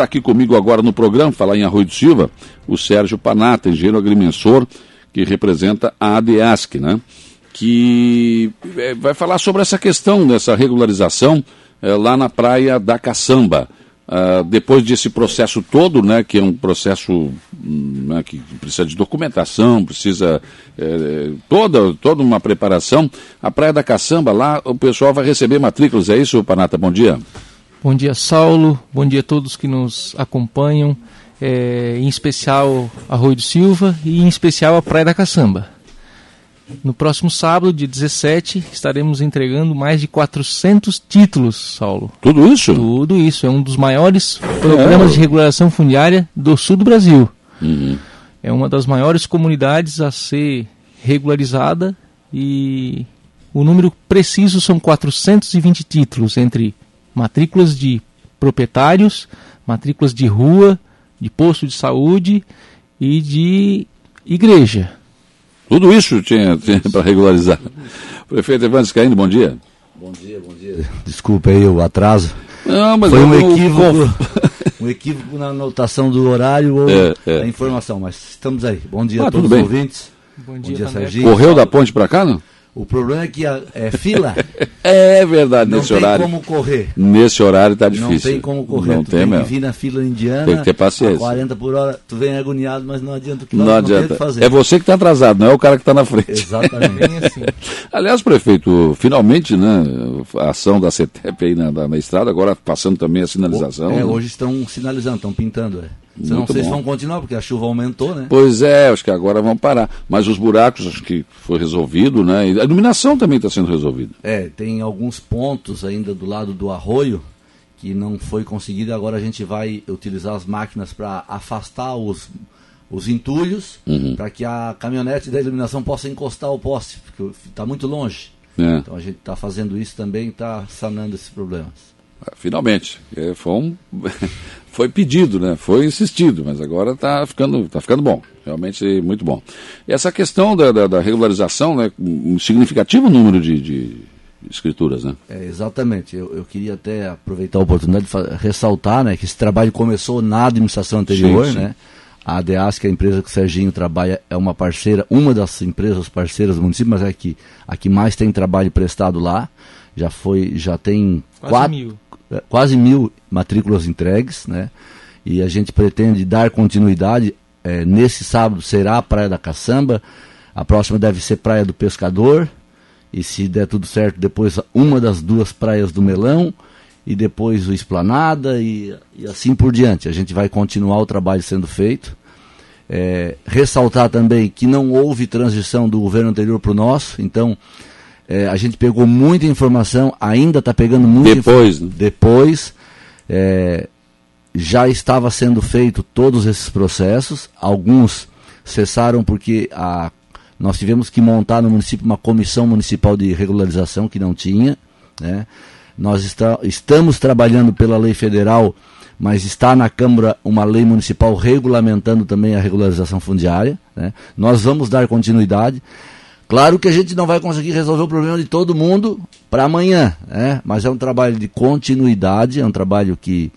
está aqui comigo agora no programa, falar em Arroio do Silva, o Sérgio Panata, engenheiro agrimensor, que representa a ADEASC, né? Que é, vai falar sobre essa questão dessa regularização é, lá na praia da Caçamba. Uh, depois desse processo todo, né, que é um processo né, que precisa de documentação, precisa é, toda, toda uma preparação, a Praia da Caçamba, lá o pessoal vai receber matrículas, é isso, Panata? Bom dia. Bom dia, Saulo. Bom dia a todos que nos acompanham, é, em especial Arroio do Silva e em especial a Praia da Caçamba. No próximo sábado, dia 17, estaremos entregando mais de 400 títulos, Saulo. Tudo isso? Tudo isso. É um dos maiores programas é. de regulação fundiária do sul do Brasil. Uhum. É uma das maiores comunidades a ser regularizada e o número preciso são 420 títulos entre matrículas de proprietários, matrículas de rua, de posto de saúde e de igreja. Tudo isso tinha, tinha para regularizar. Prefeito Evandro Caindo, bom dia. Bom dia, bom dia. Desculpa aí o atraso. Não, mas Foi um equívoco, um equívoco na anotação do horário ou é, é. da informação, mas estamos aí. Bom dia ah, a todos os ouvintes. Bom dia, bom dia Serginho. Correu da ponte para cá, não? O problema é que a, é fila. é verdade, nesse horário. Não tem como correr. Nesse horário tá difícil. Não tem como correr. Não tu tem, tem mesmo. que vir na fila indiana. Tem que ter paciência. 40 por hora, tu vem agoniado, mas não adianta o que não, adianta. fazer. É você que está atrasado, não é o cara que está na frente. Exatamente. assim. Aliás, prefeito, finalmente, né, a ação da CETEP aí na, na, na estrada, agora passando também a sinalização. É, né? hoje estão sinalizando, estão pintando, é. Você não sei bom. se vão continuar, porque a chuva aumentou, né? Pois é, acho que agora vão parar. Mas os buracos, acho que foi resolvido, né? E a iluminação também está sendo resolvida. É, tem alguns pontos ainda do lado do arroio que não foi conseguido. Agora a gente vai utilizar as máquinas para afastar os, os entulhos, uhum. para que a caminhonete da iluminação possa encostar o poste, porque está muito longe. É. Então a gente está fazendo isso também, está sanando esses problemas. Finalmente. É, foi, um, foi pedido, né? Foi insistido, mas agora está ficando, tá ficando bom. Realmente muito bom. E essa questão da, da, da, regularização, né? um significativo número de, de escrituras, né? É, exatamente. Eu, eu queria até aproveitar a oportunidade de ressaltar né, que esse trabalho começou na administração anterior, sim, sim. né? A ADEAS, que é a empresa que o Serginho trabalha, é uma parceira, uma das empresas parceiras do município, mas é que, a que mais tem trabalho prestado lá. Já foi, já tem Quase quatro, mil quase mil matrículas entregues, né? E a gente pretende dar continuidade. É, nesse sábado será a Praia da Caçamba, a próxima deve ser Praia do Pescador, e se der tudo certo, depois uma das duas praias do Melão, e depois o Esplanada, e, e assim por diante. A gente vai continuar o trabalho sendo feito. É, ressaltar também que não houve transição do governo anterior para o nosso, então é, a gente pegou muita informação, ainda está pegando muita Depois, né? Depois, é, já estava sendo feito todos esses processos, alguns cessaram porque a, nós tivemos que montar no município uma comissão municipal de regularização que não tinha. Né? Nós está, estamos trabalhando pela lei federal, mas está na Câmara uma lei municipal regulamentando também a regularização fundiária. Né? Nós vamos dar continuidade. Claro que a gente não vai conseguir resolver o problema de todo mundo para amanhã, né? mas é um trabalho de continuidade, é um trabalho que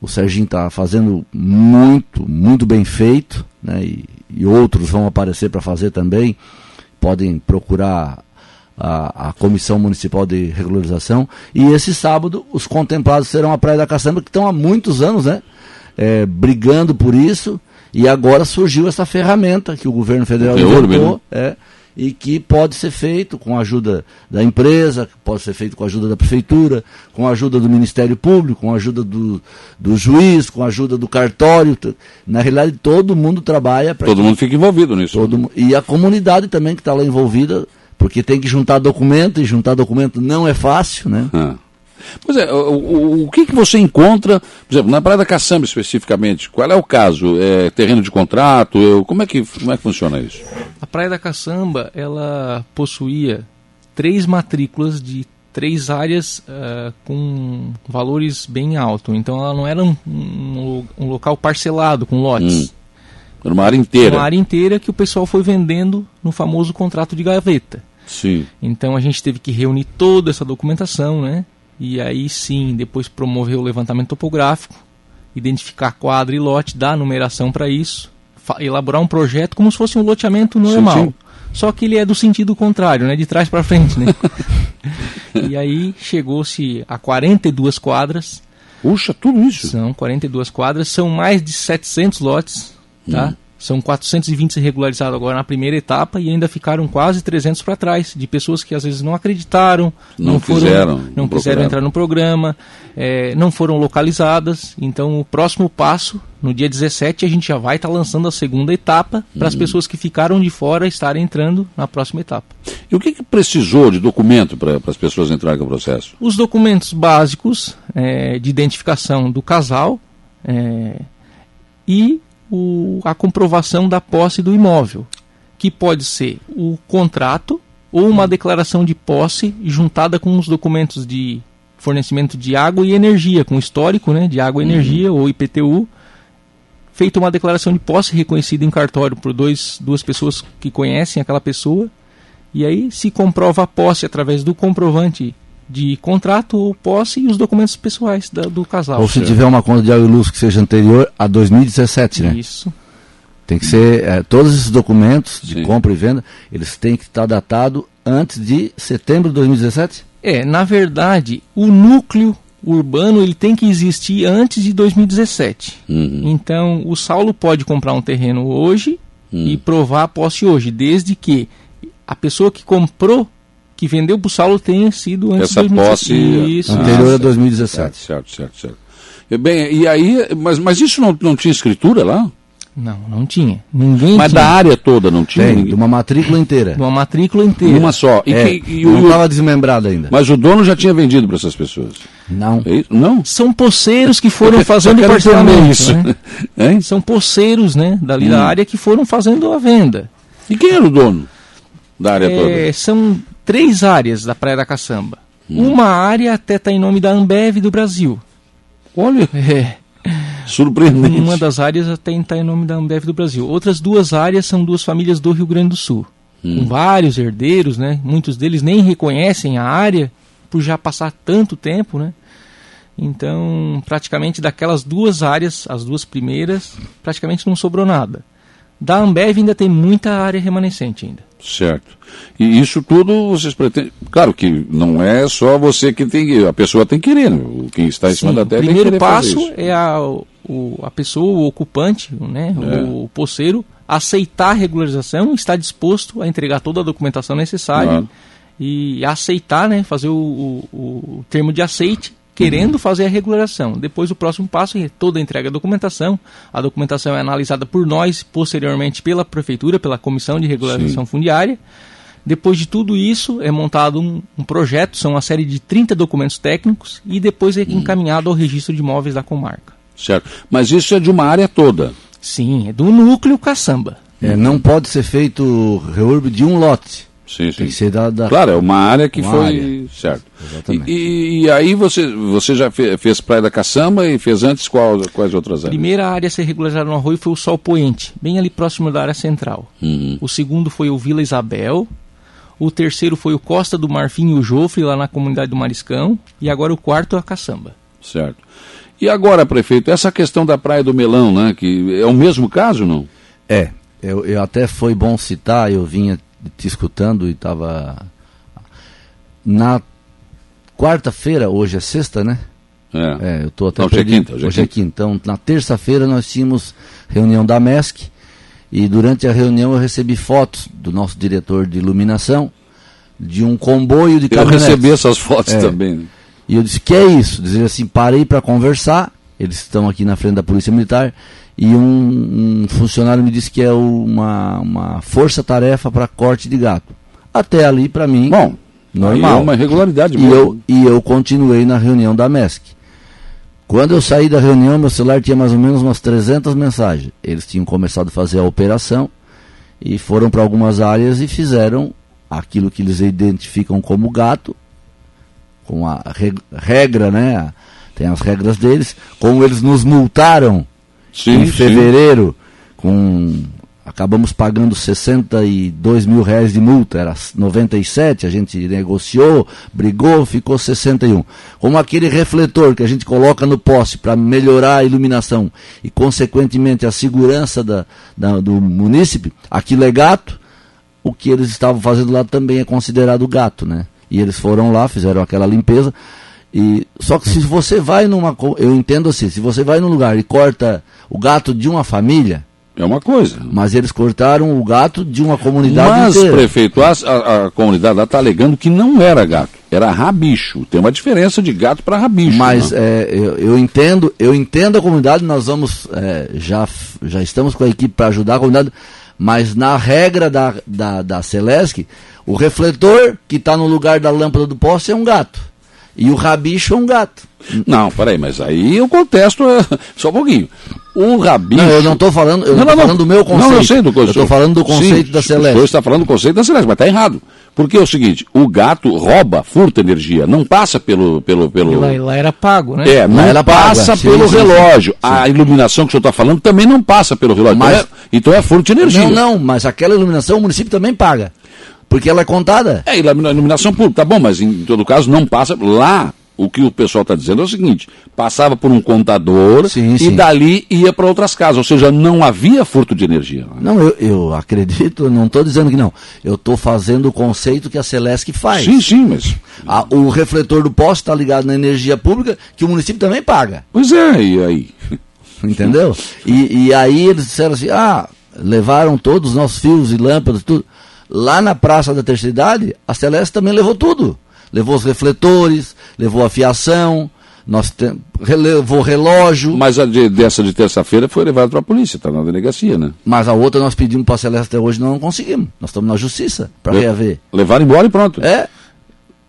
o Serginho está fazendo muito, muito bem feito, né? e, e outros vão aparecer para fazer também. Podem procurar a, a, Comissão Municipal de Regularização. E esse sábado, os contemplados serão a Praia da Caçamba, que estão há muitos anos né? É, brigando por isso. E agora surgiu essa ferramenta que o governo federal inventou. É, e que pode ser feito com a ajuda da empresa, pode ser feito com a ajuda da prefeitura, com a ajuda do Ministério Público, com a ajuda do, do juiz, com a ajuda do cartório. Na realidade, todo mundo trabalha para. Todo que, mundo fica envolvido nisso. Todo, e a comunidade também que está lá envolvida, porque tem que juntar documento, e juntar documento não é fácil, né? Ah. Pois é, o, o, o, que, que você encontra, por exemplo, na Praia da Caçamba especificamente, qual é o caso? É terreno de contrato? Como é que, como é que funciona isso? A Praia da Caçamba, ela possuía três matrículas de três áreas uh, com valores bem altos. Então ela não era um, um, um local parcelado com lotes. Hum. Era uma área inteira. Uma área inteira que o pessoal foi vendendo no famoso contrato de gaveta. Sim. Então a gente teve que reunir toda essa documentação, né? E aí sim depois promoveu o levantamento topográfico identificar quadra e lote, dar numeração para isso, elaborar um projeto como se fosse um loteamento normal. Sim, sim. Só que ele é do sentido contrário, né? De trás para frente, né? e aí chegou-se a 42 quadras. Puxa, tudo isso? São 42 quadras, são mais de 700 lotes, tá? Hum. São 420 regularizados agora na primeira etapa e ainda ficaram quase 300 para trás, de pessoas que às vezes não acreditaram, não, não foram, quiseram, não quiseram entrar no programa, é, não foram localizadas. Então o próximo passo, no dia 17, a gente já vai estar tá lançando a segunda etapa para as hum. pessoas que ficaram de fora estarem entrando na próxima etapa. E o que, que precisou de documento para as pessoas entrarem no processo? Os documentos básicos é, de identificação do casal é, e o, a comprovação da posse do imóvel, que pode ser o contrato ou uma declaração de posse juntada com os documentos de fornecimento de água e energia, com histórico né, de água e uhum. energia ou IPTU, feita uma declaração de posse reconhecida em cartório por dois, duas pessoas que conhecem aquela pessoa, e aí se comprova a posse através do comprovante de contrato ou posse e os documentos pessoais da, do casal. Ou se certo. tiver uma conta de água e luz que seja anterior a 2017, né? Isso. Tem que ser, é, todos esses documentos de Sim. compra e venda, eles têm que estar datados antes de setembro de 2017? É, na verdade, o núcleo urbano ele tem que existir antes de 2017. Uhum. Então, o Saulo pode comprar um terreno hoje uhum. e provar a posse hoje, desde que a pessoa que comprou que vendeu para o Saulo tenha sido antes Essa de 2017. posse isso. anterior a 2017. Certo, certo, certo. E, bem, e aí, mas, mas isso não, não tinha escritura lá? Não, não tinha. Ninguém Mas tinha. da área toda não tinha? Tem, de uma matrícula inteira. De uma matrícula inteira. Uma só. E, é, que, e não estava desmembrado ainda. Mas o dono já tinha vendido para essas pessoas? Não. É não? São poceiros que foram fazendo parcelamento. Isso. Né? São poceiros, né, dali hum. da área que foram fazendo a venda. E quem era o dono da área é, toda? São três áreas da Praia da Caçamba. Hum. Uma área até está em nome da Ambev do Brasil. Olha, é. surpreendente. Uma das áreas até está em nome da Ambev do Brasil. Outras duas áreas são duas famílias do Rio Grande do Sul. Hum. Com vários herdeiros, né? Muitos deles nem reconhecem a área por já passar tanto tempo, né? Então, praticamente daquelas duas áreas, as duas primeiras, praticamente não sobrou nada. Da Ambev ainda tem muita área remanescente ainda. Certo. E isso tudo vocês pretendem. Claro que não é só você que tem que. A pessoa tem que querer, né? quem está em cima Sim, da terra. O primeiro passo é a, o, a pessoa, o ocupante, né? É. o poceiro, aceitar a regularização, estar disposto a entregar toda a documentação necessária claro. e aceitar, né? fazer o, o, o termo de aceite querendo uhum. fazer a regularização. Depois o próximo passo é toda a entrega da documentação. A documentação é analisada por nós, posteriormente pela prefeitura, pela comissão de regularização Sim. fundiária. Depois de tudo isso, é montado um, um, projeto, são uma série de 30 documentos técnicos e depois é uhum. encaminhado ao registro de imóveis da comarca. Certo. Mas isso é de uma área toda? Sim, é do núcleo caçamba. É, não pode ser feito reurb de um lote. Sim, sim. Tem que ser da, da... Claro, é uma área que uma foi. Área. Certo. Exatamente. E, e, aí você, você já fez, fez Praia da Caçamba e fez antes qual, quais outras áreas? A primeira área a ser regularizada no arroio foi o Sol Poente, bem ali próximo da área central. Uhum. O segundo foi o Vila Isabel. O terceiro foi o Costa do Marfim e o Jofre, lá na comunidade do Mariscão. E agora o quarto é a Caçamba. Certo. E agora, prefeito, essa questão da Praia do Melão, né? Que é o mesmo caso, não? É. Eu, eu até foi bom citar, eu vinha te escutando e estava. Na quarta-feira, hoje é sexta, né? É. é eu estou até. Não, hoje é quinta. Hoje, é hoje é quinta. Então, na terça-feira nós tínhamos reunião da MESC e durante a reunião eu recebi fotos do nosso diretor de iluminação de um comboio de caminhonetes. Eu recebi essas fotos é. também. Né? E eu disse, que é isso? Dizer assim, parei para conversar, eles estão aqui na frente da Polícia Militar, e um, um funcionário me disse que é uma, uma força-tarefa para corte de gato. Até ali, para mim, Bom, normal. É uma irregularidade. E eu, e eu continuei na reunião da MESC. Quando eu saí da reunião, meu celular tinha mais ou menos umas 300 mensagens. Eles tinham começado a fazer a operação e foram para algumas áreas e fizeram aquilo que eles identificam como gato, com a regra, né? Tem as regras deles. Como eles nos multaram sim, em fevereiro sim. com acabamos pagando 62 mil reais de multa, era 97, a gente negociou, brigou, ficou 61. Como aquele refletor que a gente coloca no poste para melhorar a iluminação e, consequentemente, a segurança da, da, do munícipe, aquilo é gato, o que eles estavam fazendo lá também é considerado gato, né? E eles foram lá, fizeram aquela limpeza. E, só que se você vai numa. Eu entendo assim, se você vai num lugar e corta o gato de uma família, é uma coisa. Mas eles cortaram o gato de uma comunidade Mas, inteira. prefeito, a, a, a comunidade lá está alegando que não era gato, era rabicho. Tem uma diferença de gato para rabicho. Mas né? é, eu, eu, entendo, eu entendo a comunidade, nós vamos, é, já, já estamos com a equipe para ajudar a comunidade, mas na regra da, da, da Celesc, o refletor que está no lugar da lâmpada do poste é um gato. E o rabicho é um gato. Não, peraí, mas aí eu contesto é, só um pouquinho. O rabicho. Não, eu não estou falando, eu não, não, falando do meu conceito. Não, eu sei do conceito. Eu estou falando do conceito Sim, da Celeste. Você está falando do conceito da Celeste, mas está errado. Porque é o seguinte, o gato rouba, furta energia, não passa pelo. pelo, pelo... Lá, lá era pago, né? É, não era passa pago, pelo sim, relógio. Sim. A iluminação que o senhor está falando também não passa pelo relógio. Mas, então, é, então é furto de energia. Não, não, mas aquela iluminação o município também paga. Porque ela é contada. É, iluminação pública, tá bom, mas em todo caso não passa lá o que o pessoal está dizendo é o seguinte: passava por um contador sim, e sim. dali ia para outras casas, ou seja, não havia furto de energia. Não, eu, eu acredito, não estou dizendo que não. Eu estou fazendo o conceito que a Celesc faz. Sim, sim, mas. A, o refletor do poste está ligado na energia pública, que o município também paga. Pois é, e aí? Entendeu? E, e aí eles disseram assim: ah, levaram todos os nossos fios e lâmpadas, tudo. Lá na Praça da Terceira Idade, a Celeste também levou tudo levou os refletores, levou a fiação, nós te, levou relógio. Mas a de, dessa de terça-feira foi levada para a polícia, está na delegacia, né? Mas a outra nós pedimos para a Celeste até hoje não conseguimos. Nós estamos na justiça para reaver. Levaram embora e pronto. É.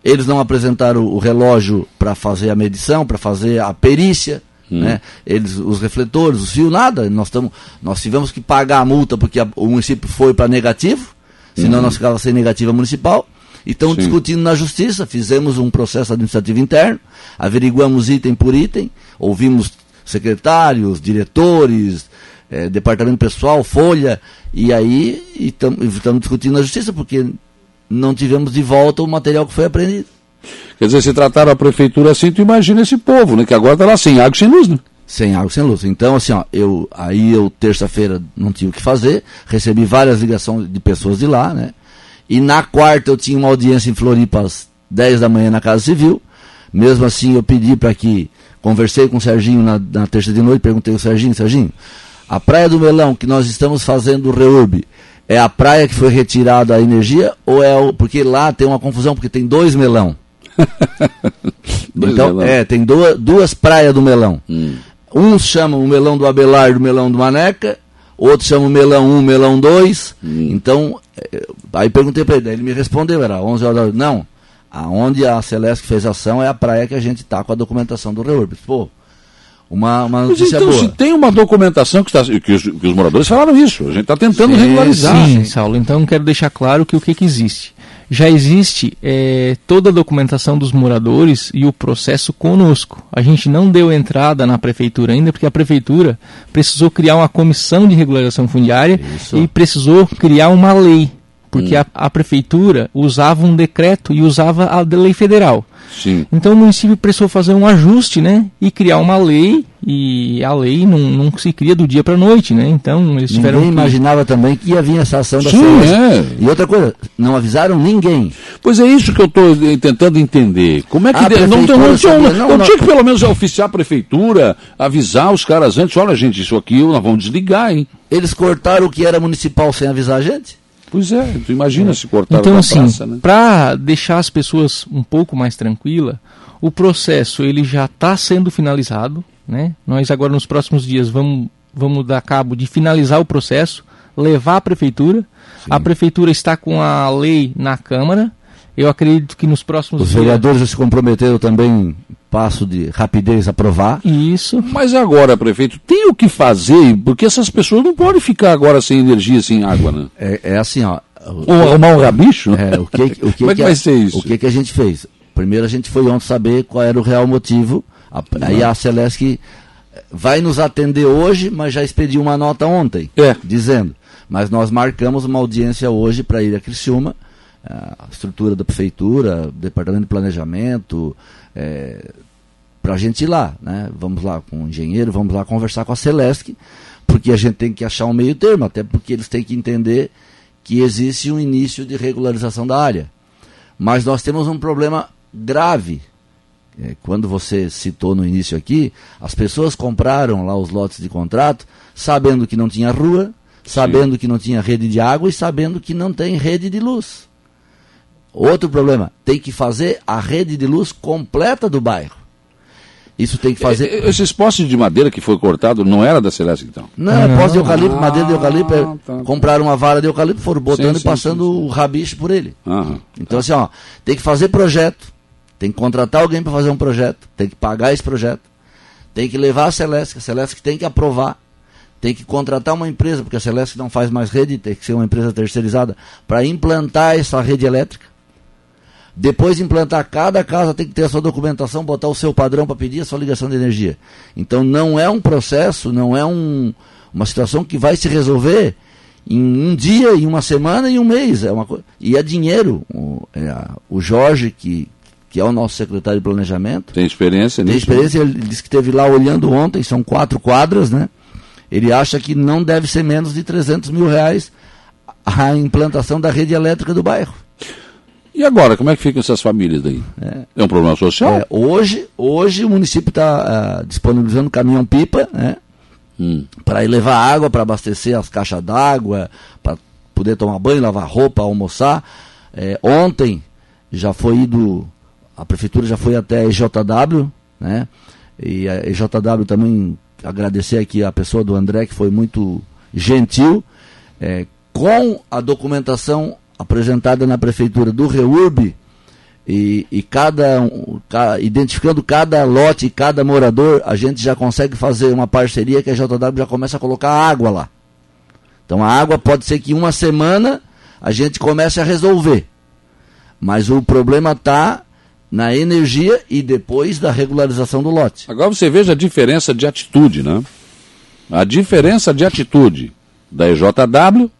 Eles não apresentaram o relógio para fazer a medição, para fazer a perícia. Hum. Né? Eles, os refletores, os fios, nada. Nós, tamo, nós tivemos que pagar a multa porque a, o município foi para negativo, senão hum. nós ficávamos sem negativa municipal e estão discutindo na justiça. Fizemos um processo administrativo interno, averiguamos item por item, ouvimos secretários, diretores, eh, departamento pessoal, folha, e aí estamos discutindo na justiça, porque não tivemos de volta o material que foi apreendido. Quer dizer, se trataram a prefeitura assim, tu imagina esse povo, né? Que agora está lá sem água e sem luz, né? Sem água sem luz. Então, assim, ó, eu, aí eu, terça-feira, não tive o que fazer, recebi várias ligações de pessoas de lá, né? E na quarta eu tinha uma audiência em Floripa às 10 da manhã na Casa Civil. Mesmo assim eu pedi para que. Conversei com o Serginho na, na terça de noite, perguntei ao Serginho, Serginho, a Praia do Melão que nós estamos fazendo o reurb, é a praia que foi retirada a energia ou é o. Porque lá tem uma confusão, porque tem dois melão. então, melão. é, tem duas, duas praias do melão. Hum. Uns chamam o melão do Abelardo, o melão do Maneca, outros chamam melão 1, melão 2. Hum. Então, é, aí perguntei para ele, ele me respondeu, era 11 horas da noite. Não, aonde a Celeste fez ação é a praia que a gente está com a documentação do Reurb. Pô, uma, uma notícia então, boa. se tem uma documentação que, está, que, os, que os moradores falaram isso, a gente está tentando sim, regularizar. Sim, Saulo, então quero deixar claro que o que, que existe já existe é, toda a documentação dos moradores e o processo conosco. A gente não deu entrada na prefeitura ainda porque a prefeitura precisou criar uma comissão de regularização fundiária Isso. e precisou criar uma lei. Porque hum. a, a prefeitura usava um decreto e usava a lei federal. Sim. Então o município precisou fazer um ajuste, né? E criar uma lei, e a lei não, não se cria do dia para a noite, né? Então eles tiveram. Ninguém que... imaginava também que ia vir essa ação da Sim, é. E outra coisa, não avisaram ninguém. Pois é isso que eu estou tentando entender. Como é que. De... Não, não, não, tinha, não, não, tinha que pelo menos oficiar a prefeitura, avisar os caras antes, olha gente, isso aqui nós vamos desligar, hein? Eles cortaram o que era municipal sem avisar a gente? Pois é, tu imagina é. se cortar então, assim, praça, né? Para deixar as pessoas um pouco mais tranquilas, o processo ele já está sendo finalizado. Né? Nós agora nos próximos dias vamos, vamos dar cabo de finalizar o processo, levar à prefeitura. Sim. A prefeitura está com a lei na Câmara. Eu acredito que nos próximos Os dias... vereadores já se comprometeram também passo de rapidez aprovar. Isso. Mas agora, prefeito, tem o que fazer, porque essas pessoas não podem ficar agora sem energia, sem água, né? É, é assim, ó. Ou arrumar um rabicho? É, o que, o que, Como é que, que vai ser isso? O que, que a gente fez? Primeiro a gente foi ontem saber qual era o real motivo. A, aí a Celeste vai nos atender hoje, mas já expediu uma nota ontem, É. dizendo. Mas nós marcamos uma audiência hoje para ir a Criciúma, a estrutura da prefeitura, departamento de planejamento, é, para a gente ir lá, né? Vamos lá com o engenheiro, vamos lá conversar com a Celesc, porque a gente tem que achar um meio termo, até porque eles têm que entender que existe um início de regularização da área. Mas nós temos um problema grave. É, quando você citou no início aqui, as pessoas compraram lá os lotes de contrato sabendo que não tinha rua, sabendo que não tinha rede de água e sabendo que não tem rede de luz. Outro problema, tem que fazer a rede de luz completa do bairro. Isso tem que fazer. E- e- Esses postes de madeira que foi cortado não era da Celeste, então? Não, é poste de eucalipto, madeira de eucalipto. é- Ah, tá. Compraram uma vara de eucalipto, foram botando Sim, e sim, passando sim, o rabicho por ele. Aham. Então, assim, ó, tem que fazer projeto, tem que contratar alguém para fazer um projeto, tem que pagar esse projeto, tem que levar a Celeste, a Celeste tem que aprovar, tem que contratar uma empresa, porque a Celeste não faz mais rede, tem que ser uma empresa terceirizada, para implantar essa rede elétrica. Depois de implantar, cada casa tem que ter a sua documentação, botar o seu padrão para pedir a sua ligação de energia. Então não é um processo, não é um, uma situação que vai se resolver em um dia, em uma semana e um mês. É uma co- E é dinheiro. O, é a- o Jorge, que, que é o nosso secretário de planejamento, Tem experiência tem nisso? experiência, ele disse que esteve lá olhando ontem, são quatro quadras, né? Ele acha que não deve ser menos de 300 mil reais a implantação da rede elétrica do bairro. E agora, como é que ficam essas famílias daí? É, um problema social? É, hoje, hoje o município está disponibilizando caminhão-pipa, né? Hum. Para levar água, para abastecer as caixas d'água, para poder tomar banho, lavar roupa, almoçar. É, ontem já foi ido, a prefeitura já foi até a EJW, né? E a EJW também agradecer aqui a pessoa do André, que foi muito gentil, é, com a documentação apresentada na prefeitura do REURB, e, e cada, ca- identificando cada lote e cada morador, a gente já consegue fazer uma parceria que a JW já começa a colocar água lá. Então a água pode ser que uma semana a gente comece a resolver. Mas o problema está na energia e depois da regularização do lote. Agora você veja a diferença de atitude, né? A diferença de atitude da EJW,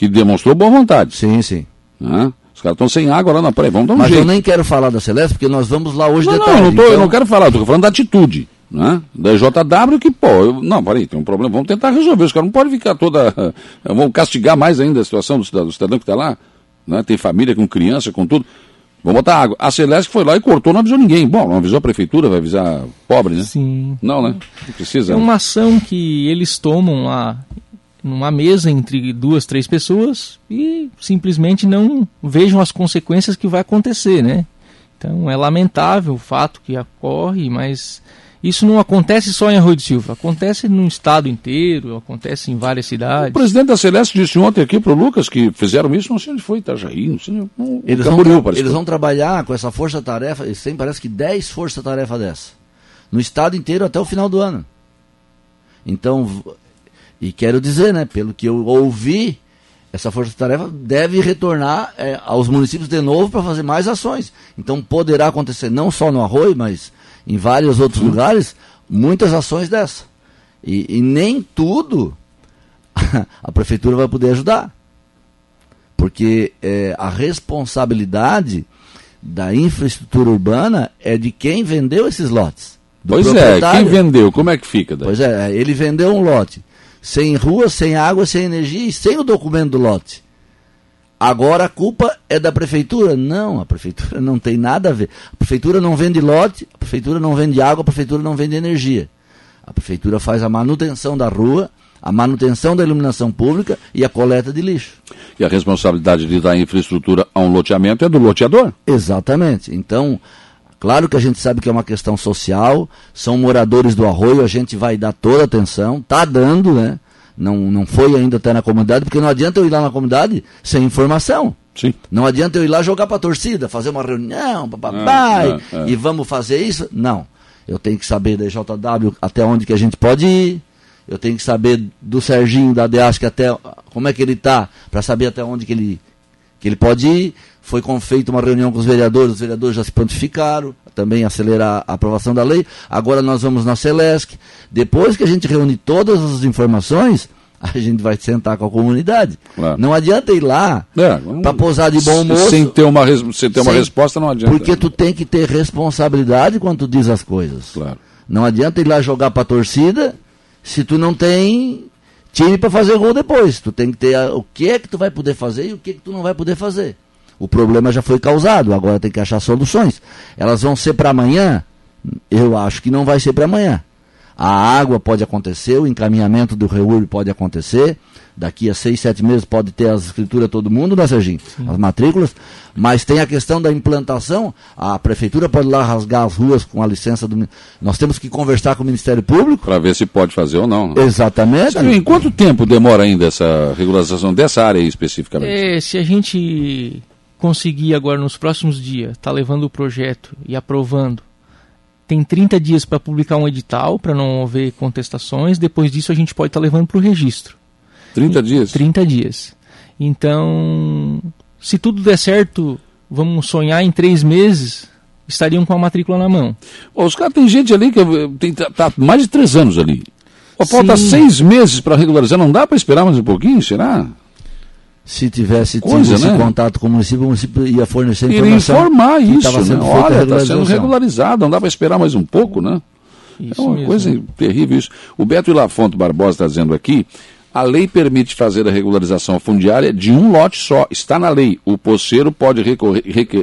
que demonstrou boa vontade. Sim, sim. Né? Os caras estão sem água lá na praia, vamos dar um Mas jeito. eu nem quero falar da Celeste, porque nós vamos lá hoje Não, de não, tarde. eu, não tô- eu então- não quero falar, eu tô falando da atitude. Né? Da EJW que, pô, eu, não, peraí, tem um problema, vamos tentar resolver. Os caras não podem ficar toda. Vamos castigar mais ainda a situação do cidadão, do cidadão que está lá. Né? Tem família com criança, com tudo. Vamos botar água. A Celeste foi lá e cortou, não avisou ninguém. Bom, não avisou a prefeitura, vai avisar pobre, né? Sim. Não, né? Não precisa. É uma ação que eles tomam lá numa mesa entre duas, três pessoas e simplesmente não vejam as consequências que vai acontecer, né? Então é lamentável o fato que ocorre, mas isso não acontece só em Arroio de Silva, acontece no estado inteiro, acontece em várias O cidades. presidente da Celeste disse ontem aqui pro Lucas que fizeram isso, não sei onde foi, Itajaí, não sei. Não, Eles vão, Camboriú, parece eles vão trabalhar com essa força-tarefa, eles têm parece que 10 força-tarefa dessa. No estado inteiro até o final do ano. Então, e quero dizer, né, pelo que eu ouvi, essa força-tarefa deve retornar é, aos municípios de novo para fazer mais ações. Então poderá acontecer não só no Arroio, mas em vários outros lugares, muitas ações dessa. E, e nem tudo a prefeitura vai poder ajudar. Porque é, a responsabilidade da infraestrutura urbana é de quem vendeu esses lotes. Pois é, quem vendeu, como é que fica? Daí? Pois é, ele vendeu um lote sem rua, sem água, sem energia e sem o documento do lote. Agora a culpa é da prefeitura? Não, a prefeitura não tem nada a ver. A prefeitura não vende lote, a prefeitura não vende água, a prefeitura não vende energia. A prefeitura faz a manutenção da rua, a manutenção da iluminação pública e a coleta de lixo. E a responsabilidade de dar infraestrutura a um loteamento é do loteador. Exatamente. Então, claro que a gente sabe que é uma questão social, são moradores do arroio, a gente vai dar toda a atenção, está dando, né? Não, não foi ainda até na comunidade, porque não adianta eu ir lá na comunidade sem informação. Sim. Não adianta eu ir lá jogar para a torcida, fazer uma reunião, papai, Ah, ah, ah. e vamos fazer isso. Não. Eu tenho que saber da JW até onde que a gente pode ir. Eu tenho que saber do Serginho da DEASC até como é que ele está, para saber até onde que ele, que ele pode ir. Foi feita uma reunião com os vereadores, os vereadores já se prontificaram, também acelerar a aprovação da lei. Agora nós vamos na Celesc. Depois que a gente reúne todas as informações, a gente vai sentar com a comunidade. Claro. Não adianta ir lá é, para posar de bom moço. Sem ter uma, sem ter uma resposta, não adianta. Porque tu tem que ter responsabilidade quando tu diz as coisas. Claro. Não adianta ir lá jogar para a torcida se tu não tem time para fazer gol depois. Tu tem que ter a, o que é que tu vai poder fazer e o que é que tu não vai poder fazer. O problema já foi causado, agora tem que achar soluções. Elas vão ser para amanhã? Eu acho que não vai ser para amanhã. A água pode acontecer, o encaminhamento do REURB pode acontecer. Daqui a seis, sete meses pode ter as escrituras todo mundo, né, Serginho? Sim. As matrículas. Mas tem a questão da implantação. A prefeitura pode lá rasgar as ruas com a licença do. Nós temos que conversar com o Ministério Público. Para ver se pode fazer ou não. Né? Exatamente. Sabe, em quanto tempo demora ainda essa regularização dessa área aí especificamente? É, se a gente conseguir agora nos próximos dias estar tá levando o projeto e aprovando tem 30 dias para publicar um edital, para não haver contestações. Depois disso, a gente pode estar tá levando para o registro. 30 dias? 30 dias. Então, se tudo der certo, vamos sonhar em três meses, estariam com a matrícula na mão. os caras, tem gente ali que tem, tá, tá mais de três anos ali. falta seis meses para regularizar, não dá para esperar mais um pouquinho, será? Se tivesse Coisa, tido né? esse contato com o município, o município ia fornecer informação. Iria informar isso, né? Olha, está sendo regularizado, não dá para esperar mais um pouco, né? Isso é uma mesmo. coisa terrível isso. O Beto Ilafonte Barbosa está dizendo aqui, a lei permite fazer a regularização fundiária de um lote só. Está na lei. O poceiro pode recorrer,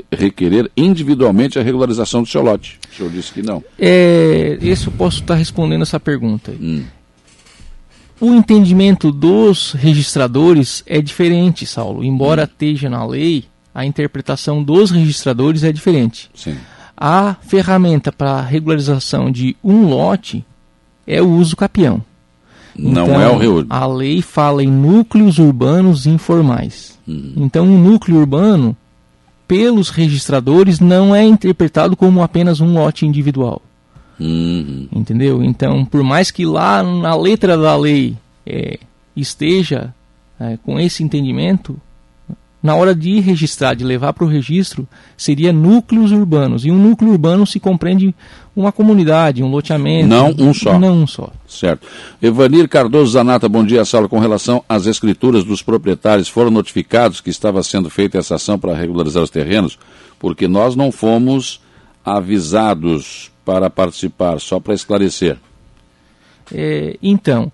requerer individualmente a regularização do seu lote. O senhor disse que não. É, esse eu posso estar respondendo essa pergunta. Hum. O entendimento dos registradores é diferente, Saulo. Embora hum. esteja na lei, a interpretação dos registradores é diferente. Sim. A ferramenta para regularização de um lote é o uso capião. Não então, é o reúno. A lei fala em núcleos urbanos informais. Hum. Então, um núcleo urbano, pelos registradores, não é interpretado como apenas um lote individual. Uhum. Entendeu? Então, por mais que lá na letra da lei é, esteja é, com esse entendimento, na hora de registrar, de levar para o registro, seria núcleos urbanos. E um núcleo urbano se compreende uma comunidade, um loteamento. Não um só. Não um só. Certo. Evanir Cardoso Zanata, bom dia, Saulo. Com relação às escrituras dos proprietários, foram notificados que estava sendo feita essa ação para regularizar os terrenos? Porque nós não fomos avisados para participar, só para esclarecer. É, então,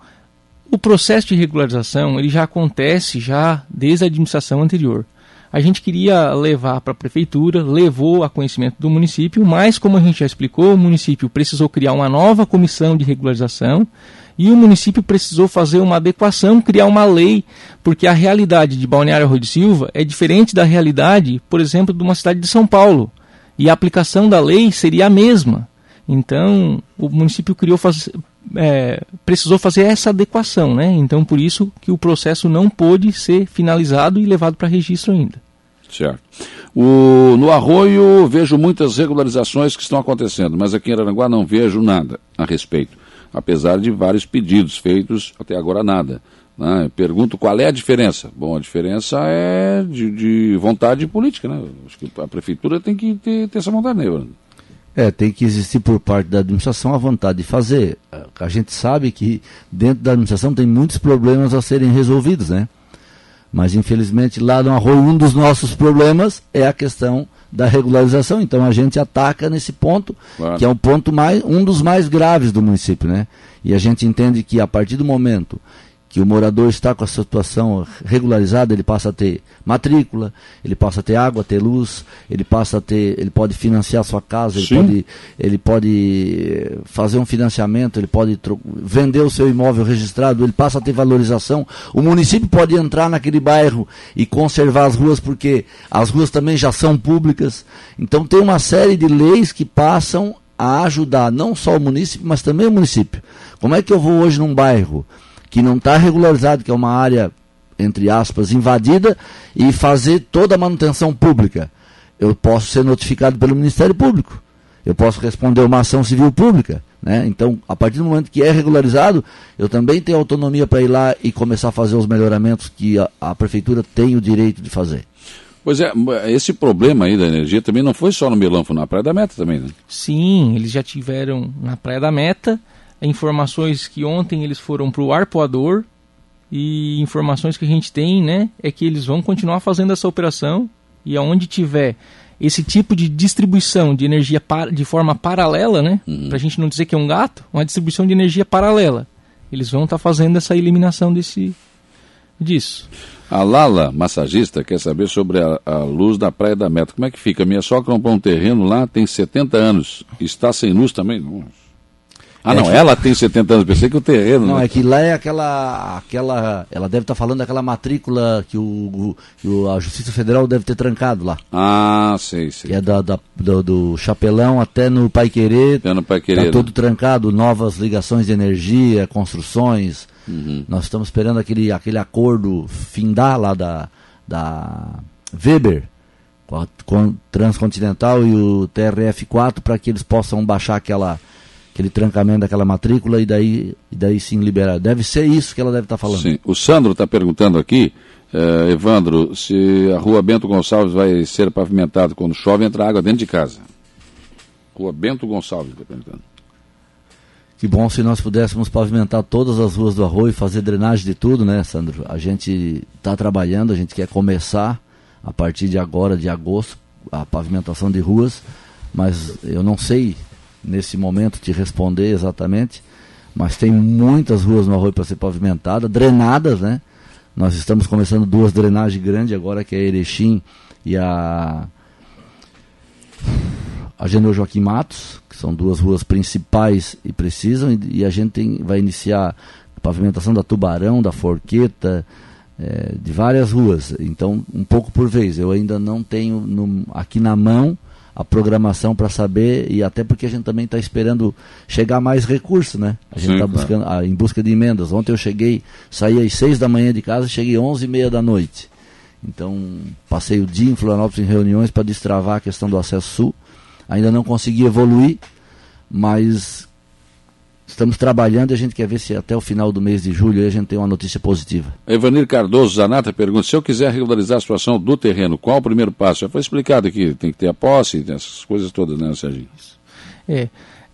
o processo de regularização ele já acontece já desde a administração anterior. A gente queria levar para a prefeitura, levou a conhecimento do município, mas como a gente já explicou, o município precisou criar uma nova comissão de regularização e o município precisou fazer uma adequação, criar uma lei, porque a realidade de Balneário Rui de Silva é diferente da realidade, por exemplo, de uma cidade de São Paulo e a aplicação da lei seria a mesma. Então, o município criou faz, é, precisou fazer essa adequação, né? Então, por isso que o processo não pôde ser finalizado e levado para registro ainda. Certo. O, no Arroio vejo muitas regularizações que estão acontecendo, mas aqui em Aranguá não vejo nada a respeito, apesar de vários pedidos feitos, até agora nada. Né? Pergunto qual é a diferença. Bom, a diferença é de, de vontade política, né? Acho que a prefeitura tem que ter, ter essa vontade, né, É, tem que existir por parte da administração a vontade de fazer. A gente sabe que dentro da administração tem muitos problemas a serem resolvidos, né? Mas infelizmente lá no Arroio um dos nossos problemas é a questão da regularização. Então a gente ataca nesse ponto, claro. que é um ponto mais, um dos mais graves do município, né? E a gente entende que a partir do momento que o morador está com a situação regularizada, ele passa a ter matrícula, ele passa a ter água, ter luz, ele passa a ter, ele pode financiar a sua casa, ele pode, ele pode eh, fazer um financiamento, ele pode vender o seu imóvel registrado, ele passa a ter valorização. O município pode entrar naquele bairro e conservar as ruas porque as ruas também já são públicas. Então tem uma série de leis que passam a ajudar não só o município, mas também o município. Como é que eu vou hoje num bairro que não está regularizado, que é uma área, entre aspas, invadida, e fazer toda a manutenção pública. Eu posso ser notificado pelo Ministério Público. Eu posso responder uma ação civil pública. Né? Então, a partir do momento que é regularizado, eu também tenho autonomia para ir lá e começar a fazer os melhoramentos que a, a prefeitura tem o direito de fazer. Pois é, esse problema aí da energia também não foi só no Melão, foi na Praia da Meta também, né? Sim, eles já tiveram na Praia da Meta informações que ontem eles foram para o arpoador e informações que a gente tem, né, é que eles vão continuar fazendo essa operação e aonde tiver esse tipo de distribuição de energia de forma paralela, né, uhum. para a gente não dizer que é um gato, uma distribuição de energia paralela, eles vão estar tá fazendo essa eliminação desse disso. A Lala, massagista, quer saber sobre a, a, luz da Praia da Meta. Como é que fica? Minha sogra comprou um terreno lá, tem 70 anos. Está sem luz também? Não. Ah, é não, que... ela tem 70 anos, pensei que o terreno. Não, né? é que lá é aquela. aquela ela deve estar tá falando daquela matrícula que, o, que o, a Justiça Federal deve ter trancado lá. Ah, sei, sei. Que é da, da do, do, Chapelão até no Pai Querer. Até no Pai Querer. Tá todo trancado, novas ligações de energia, construções. Uhum. Nós estamos esperando aquele, aquele acordo findar lá da, da Weber com a com Transcontinental e o TRF4 para que eles possam baixar aquela aquele trancamento daquela matrícula e daí, e daí sim liberar. Deve ser isso que ela deve estar tá falando. Sim. O Sandro está perguntando aqui, eh, Evandro, se a rua Bento Gonçalves vai ser pavimentada quando chove, entra água dentro de casa. Rua Bento Gonçalves, está perguntando. Que bom se nós pudéssemos pavimentar todas as ruas do Arroio e fazer drenagem de tudo, né, Sandro? A gente está trabalhando, a gente quer começar a partir de agora, de agosto, a pavimentação de ruas, mas eu não sei nesse momento te responder exatamente, mas tem muitas ruas no Arroio para ser pavimentada, drenadas, né? Nós estamos começando duas drenagens grandes agora, que é a Erechim e a a Genô Joaquim Matos, que são duas ruas principais e precisam, e, e a gente tem, vai iniciar a pavimentação da Tubarão, da Forqueta, é, de várias ruas. Então, um pouco por vez. Eu ainda não tenho no, aqui na mão a programação para saber, e até porque a gente também está esperando chegar mais recursos, né? A gente está buscando ah, em busca de emendas. Ontem eu cheguei, saí às seis da manhã de casa, cheguei às onze e meia da noite. Então, passei o dia em Florianópolis em reuniões para destravar a questão do acesso sul ainda não consegui evoluir, mas estamos trabalhando e a gente quer ver se até o final do mês de julho a gente tem uma notícia positiva. Evanir Cardoso Zanata pergunta: se eu quiser regularizar a situação do terreno, qual o primeiro passo? Já foi explicado aqui, tem que ter a posse, essas coisas todas, né, Serginho? É.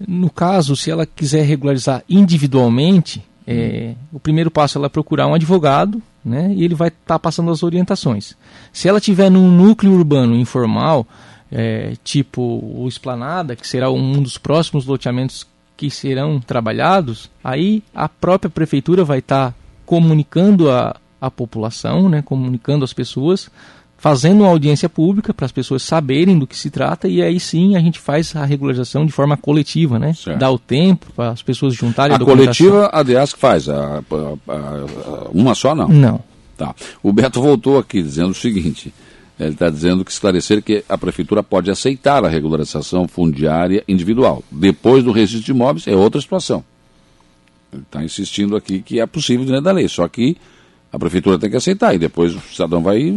No caso, se ela quiser regularizar individualmente, é, hum. o primeiro passo é ela procurar um advogado, né, e ele vai estar tá passando as orientações. Se ela tiver num núcleo urbano informal, é, tipo o Esplanada, que será um dos próximos loteamentos que serão trabalhados, aí a própria prefeitura vai estar tá comunicando a, a população, né, comunicando as pessoas, fazendo uma audiência pública para as pessoas saberem do que se trata e aí sim a gente faz a regularização de forma coletiva, né? Certo. Dá o tempo para as pessoas juntarem a, a coletiva a DEASC faz, a, a, a, uma só não? Não. Tá. O Beto voltou aqui dizendo o seguinte: ele está dizendo que esclarecer que a prefeitura pode aceitar a regularização fundiária individual. Depois do registro de imóveis é outra situação. Ele está insistindo aqui que é possível dentro da lei, só que a prefeitura tem que aceitar e depois o cidadão vai.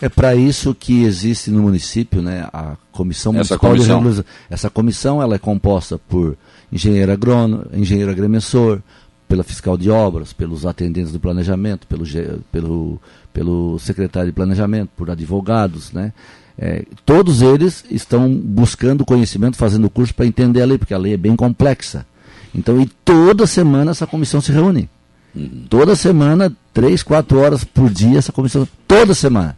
É para isso que existe no município, né, a comissão essa comissão. de Essa comissão ela é composta por engenheiro agrônomo, engenheiro agrimensor, pela fiscal de obras, pelos atendentes do planejamento, pelo, pelo, pelo secretário de planejamento, por advogados, né? É, todos eles estão buscando conhecimento, fazendo curso para entender a lei, porque a lei é bem complexa. Então, e toda semana essa comissão se reúne. Uhum. Toda semana, três, quatro horas por dia, essa comissão, toda semana.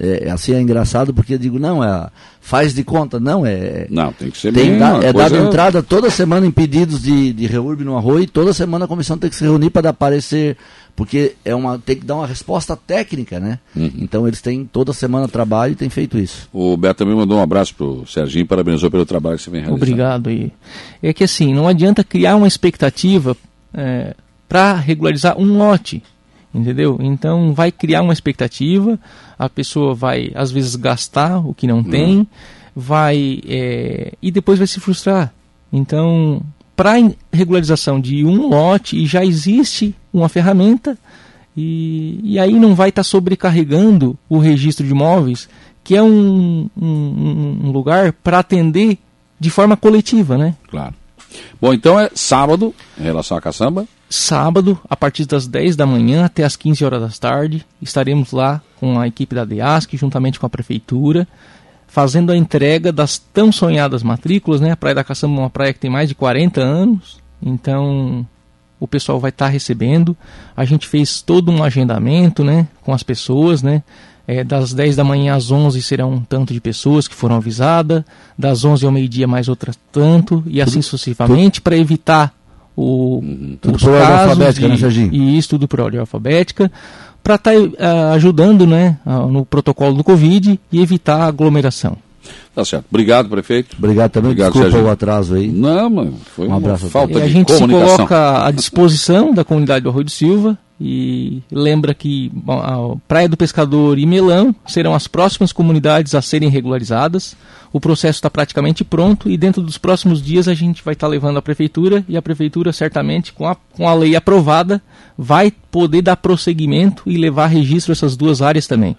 É, assim é engraçado porque eu digo, não, é, faz de conta, não, é. Não, tem que ser tem da, É dado entrada toda semana em pedidos de, de reurb no arroio, e toda semana a comissão tem que se reunir para dar parecer, porque é uma, tem que dar uma resposta técnica, né? Uhum. Então eles têm toda semana trabalho e têm feito isso. O Beto também mandou um abraço pro Serginho, parabenizou pelo trabalho que você vem realizando. Obrigado. E é que assim, não adianta criar uma expectativa é, para regularizar um lote entendeu? Então vai criar uma expectativa, a pessoa vai às vezes gastar o que não tem, vai é, e depois vai se frustrar. Então, para regularização de um lote, já existe uma ferramenta e, e aí não vai estar tá sobrecarregando o registro de imóveis, que é um, um, um lugar para atender de forma coletiva, né? Claro. Bom, então é sábado, em relação à caçamba, sábado, a partir das 10 da manhã até as 15 horas da tarde, estaremos lá com a equipe da DEASC, juntamente com a prefeitura, fazendo a entrega das tão sonhadas matrículas, né? A Praia da Caçamba é uma praia que tem mais de 40 anos, então o pessoal vai estar tá recebendo. A gente fez todo um agendamento, né, com as pessoas, né? É, das 10 da manhã às 11 serão um tanto de pessoas que foram avisadas, das 11 ao meio-dia mais outra tanto, e assim sucessivamente, para evitar o, tudo os por ordem alfabética, de, né, Serginho? E isso tudo por ordem alfabética, para estar tá, uh, ajudando né, uh, no protocolo do Covid e evitar aglomeração. Tá certo. Obrigado, prefeito. Obrigado também. Obrigado, Desculpa Sérgio. o atraso aí. Não, mas foi um abraço uma falta e de A gente se coloca à disposição da comunidade do Arroio de Silva e lembra que Praia do Pescador e Melão serão as próximas comunidades a serem regularizadas. O processo está praticamente pronto e dentro dos próximos dias a gente vai estar tá levando à prefeitura e a prefeitura certamente com a, com a lei aprovada vai poder dar prosseguimento e levar registro essas duas áreas também.